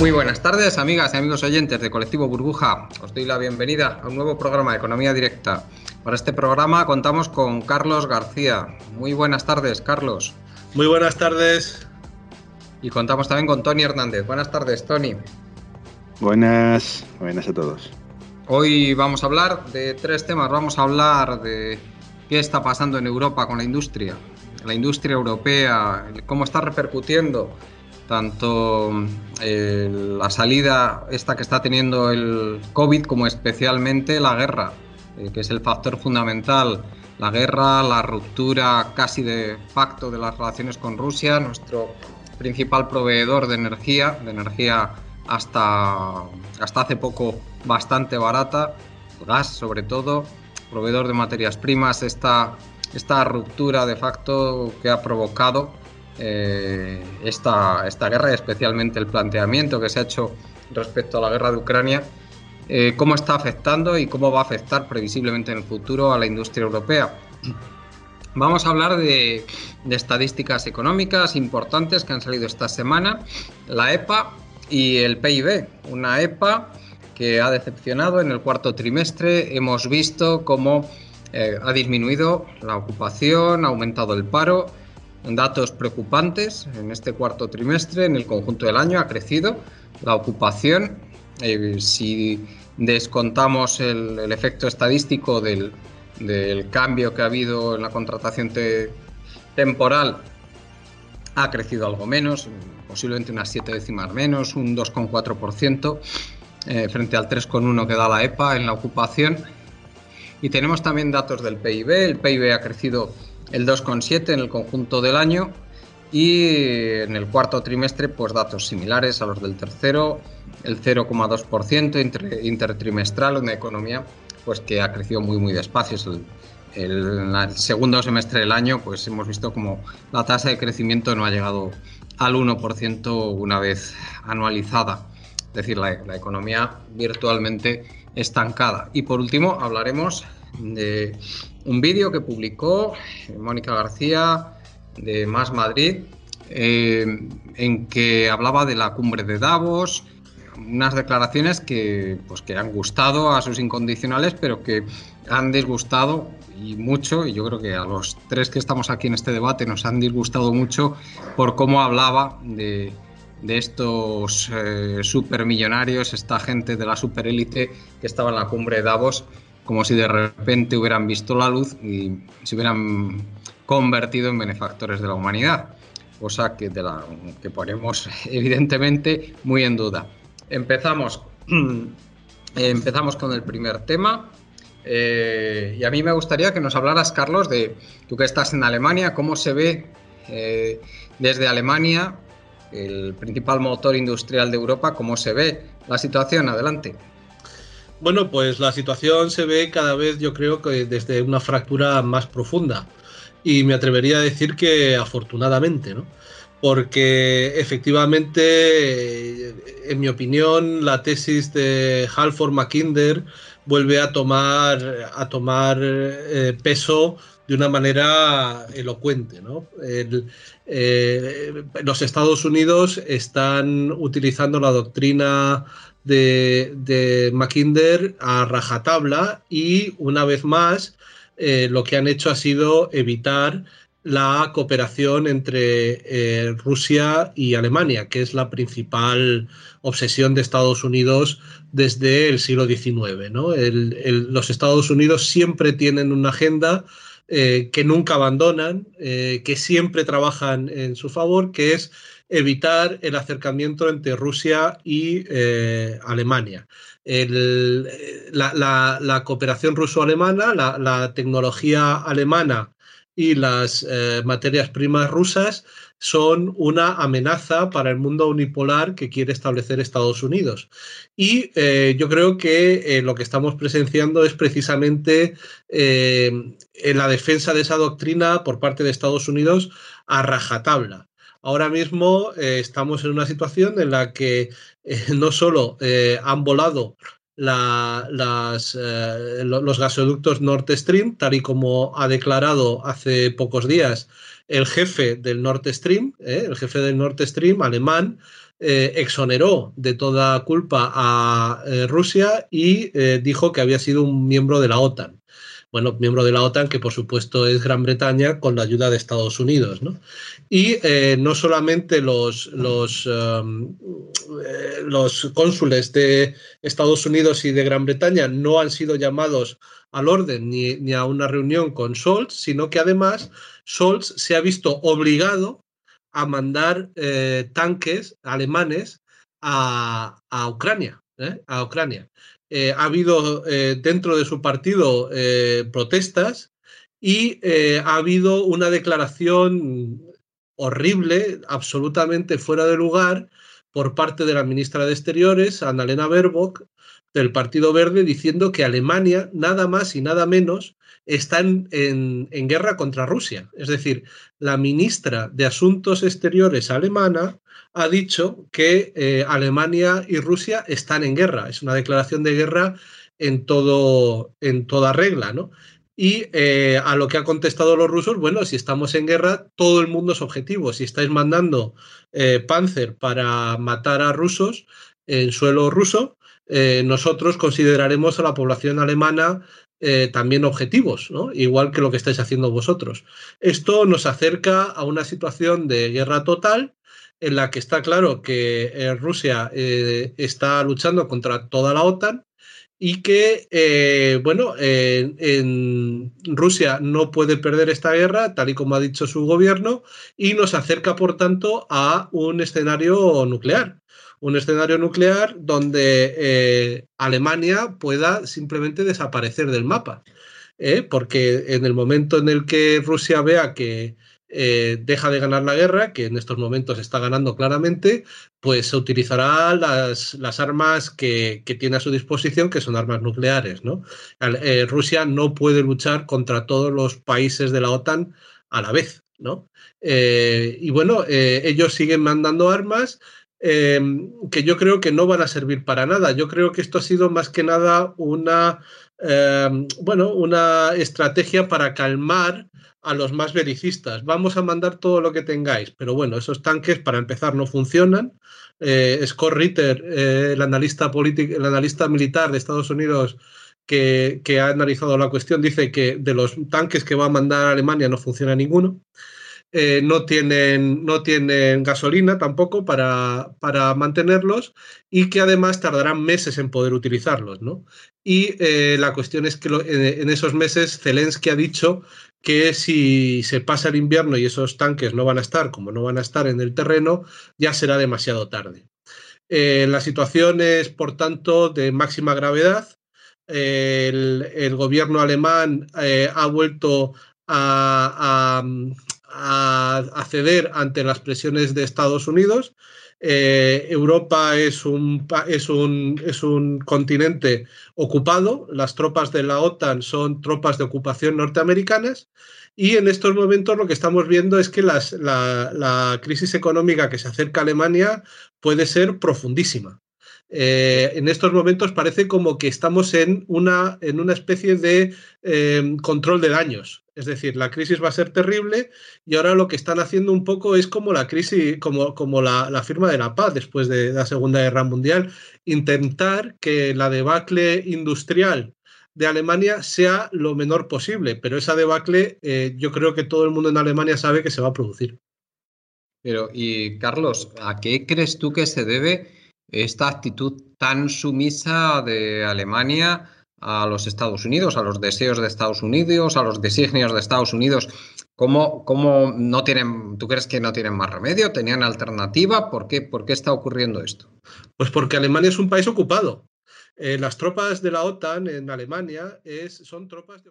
Muy buenas tardes, amigas y amigos oyentes de Colectivo Burbuja. Os doy la bienvenida a un nuevo programa de Economía Directa. Para este programa contamos con Carlos García. Muy buenas tardes, Carlos. Muy buenas tardes. Y contamos también con Tony Hernández. Buenas tardes, Tony. Buenas, buenas a todos. Hoy vamos a hablar de tres temas. Vamos a hablar de qué está pasando en Europa con la industria, la industria europea, cómo está repercutiendo tanto eh, la salida esta que está teniendo el COVID como especialmente la guerra, eh, que es el factor fundamental. La guerra, la ruptura casi de facto de las relaciones con Rusia, nuestro principal proveedor de energía, de energía hasta, hasta hace poco bastante barata, gas sobre todo, proveedor de materias primas, esta, esta ruptura de facto que ha provocado eh, esta, esta guerra y especialmente el planteamiento que se ha hecho respecto a la guerra de Ucrania, eh, cómo está afectando y cómo va a afectar previsiblemente en el futuro a la industria europea. Vamos a hablar de, estadísticas económicas importantes que han salido esta semana, la EPA y el PIB. Una EPA que ha decepcionado en el cuarto trimestre. Hemos visto cómo eh, ha disminuido la ocupación, ha aumentado el paro datos preocupantes en este cuarto trimestre, en el conjunto del año ha crecido la ocupación. Eh, si descontamos el, efecto estadístico del, cambio que ha habido en la contratación te, temporal, ha crecido algo menos, posiblemente unas 7 décimas menos, un 2,4% eh, frente al 3,1% que da la EPA en la ocupación. Y tenemos también datos del PIB. El PIB ha crecido el 2,7 en el conjunto del año y en el cuarto trimestre pues datos similares a los del tercero, el 0,2% intertrimestral, una economía pues que ha crecido muy muy despacio. El, el, segundo semestre del año pues hemos visto como la tasa de crecimiento no ha llegado al 1% una vez anualizada, es decir, la economía virtualmente estancada. Y por último hablaremos de un vídeo que publicó Mónica García de Más Madrid, eh, en que hablaba de la cumbre de Davos, unas declaraciones que, pues, que han gustado a sus incondicionales, pero que han disgustado y mucho, y yo creo que a los tres que estamos aquí en este debate nos han disgustado mucho por cómo hablaba de, de estos eh, supermillonarios, esta gente de la superélite que estaba en la cumbre de Davos como si de repente hubieran visto la luz y se hubieran convertido en benefactores de la humanidad, cosa que, ponemos evidentemente muy en duda. Empezamos, empezamos con el primer tema. Eh, y a mí me gustaría que nos hablaras, Carlos, de tú que estás en Alemania, cómo se ve eh, desde Alemania, el principal motor industrial de Europa, cómo se ve la situación. Adelante. Bueno, pues la situación se ve cada vez, yo creo que desde una fractura más profunda. Y me atrevería a decir que afortunadamente, ¿no? Porque efectivamente, en mi opinión, la tesis de Halford Mackinder vuelve a tomar, a tomar eh, peso de una manera elocuente. ¿no? Eh, los Estados Unidos están utilizando la doctrina de, de Mackinder a rajatabla y una vez más eh, lo que han hecho ha sido evitar la cooperación entre eh, Rusia y Alemania, que es la principal obsesión de Estados Unidos desde el siglo XIX. ¿no? Los Estados Unidos siempre tienen una agenda que nunca abandonan, que siempre trabajan en su favor, que es evitar el acercamiento entre Rusia y Alemania. la, cooperación ruso-alemana, la, tecnología alemana y las materias primas rusas son una amenaza para el mundo unipolar que quiere establecer Estados Unidos. Y eh, yo creo que eh, lo que estamos presenciando es precisamente eh, en la defensa de esa doctrina por parte de Estados Unidos a rajatabla. Ahora mismo estamos en una situación en la que no solo han volado las, los gasoductos Nord Stream, tal y como ha declarado hace pocos días el jefe del Nord Stream, ¿eh? el jefe del Nord Stream alemán, eh, exoneró de toda culpa a eh, Rusia y dijo que había sido un miembro de la OTAN bueno, miembro de la OTAN, que por supuesto es Gran Bretaña, con la ayuda de Estados Unidos. ¿no? Y eh, no solamente los, los, um, eh, los cónsules de Estados Unidos y de Gran Bretaña no han sido llamados al orden ni, a una reunión con Scholz, sino que además Scholz se ha visto obligado a mandar eh, tanques alemanes a, a Ucrania. a Ucrania. Eh, ha habido eh, dentro de su partido eh, protestas y ha habido una declaración horrible, absolutamente fuera de lugar, por parte de la ministra de Exteriores, Annalena Baerbock, del Partido Verde, diciendo que Alemania, nada más y nada menos, está en, en guerra contra Rusia. Es decir, la ministra de Asuntos Exteriores alemana ha dicho que eh, Alemania y Rusia están en guerra. Es una declaración de guerra en, todo, en toda regla, ¿no? Y eh, a lo que han contestado los rusos, bueno, si estamos en guerra, todo el mundo es objetivo. Si estáis mandando eh, Panzer para matar a rusos en suelo ruso, nosotros consideraremos a la población alemana también objetivos, ¿no? igual que lo que estáis haciendo vosotros. Esto nos acerca a una situación de guerra total en la que está claro que eh, Rusia eh, está luchando contra toda la OTAN y que, eh, bueno, en Rusia no puede perder esta guerra, tal y como ha dicho su gobierno, y nos acerca, por tanto, a un escenario nuclear. Un escenario nuclear donde Alemania pueda simplemente desaparecer del mapa. porque en el momento en el que Rusia vea que eh, deja de ganar la guerra, que en estos momentos está ganando claramente, pues se utilizará las, armas que, tiene a su disposición, que son armas nucleares. ¿no? Eh, Rusia no puede luchar contra todos los países de la OTAN a la vez. ¿no? Eh, y bueno, ellos siguen mandando armas. que yo creo que no van a servir para nada. Yo creo que esto ha sido más que nada una, bueno, una estrategia para calmar a los más belicistas. Vamos a mandar todo lo que tengáis, pero bueno, esos tanques para empezar no funcionan. Eh, Scott Ritter, eh, el, analista el analista militar de Estados Unidos que, ha analizado la cuestión, dice que de los tanques que va a mandar Alemania no funciona ninguno. Eh, no, tienen, no tienen gasolina tampoco para, para, mantenerlos y que además tardarán meses en poder utilizarlos. ¿no? Y eh, la cuestión es que en esos meses Zelensky ha dicho que si se pasa el invierno y esos tanques no van a estar como no van a estar en el terreno, ya será demasiado tarde. Eh, la situación es, por tanto, de máxima gravedad. el, gobierno alemán ha vuelto a, a, ceder ante las presiones de Estados Unidos. Eh, Europa es un, es, un, es un continente ocupado, las tropas de la OTAN son tropas de ocupación norteamericanas y en estos momentos lo que estamos viendo es que la, la crisis económica que se acerca a Alemania puede ser profundísima. Eh, en estos momentos parece como que estamos en una, en una especie de em, control de daños. Es decir, la crisis va a ser terrible y ahora lo que están haciendo un poco es como la crisis, como, como la, firma de la paz después de la Segunda Guerra Mundial, intentar que la debacle industrial de Alemania sea lo menor posible, pero esa debacle eh, yo creo que todo el mundo en Alemania sabe que se va a producir. Pero, y Carlos, ¿a qué crees tú que se debe esta actitud tan sumisa de Alemania a los Estados Unidos, a los deseos de Estados Unidos, a los designios de Estados Unidos. ¿Cómo, cómo no tienen, tú crees que no tienen más remedio? ¿Tenían alternativa? ¿Por qué, ¿Por qué está ocurriendo esto? Pues porque Alemania es un país ocupado. Eh, las tropas de la OTAN en Alemania es, son tropas de...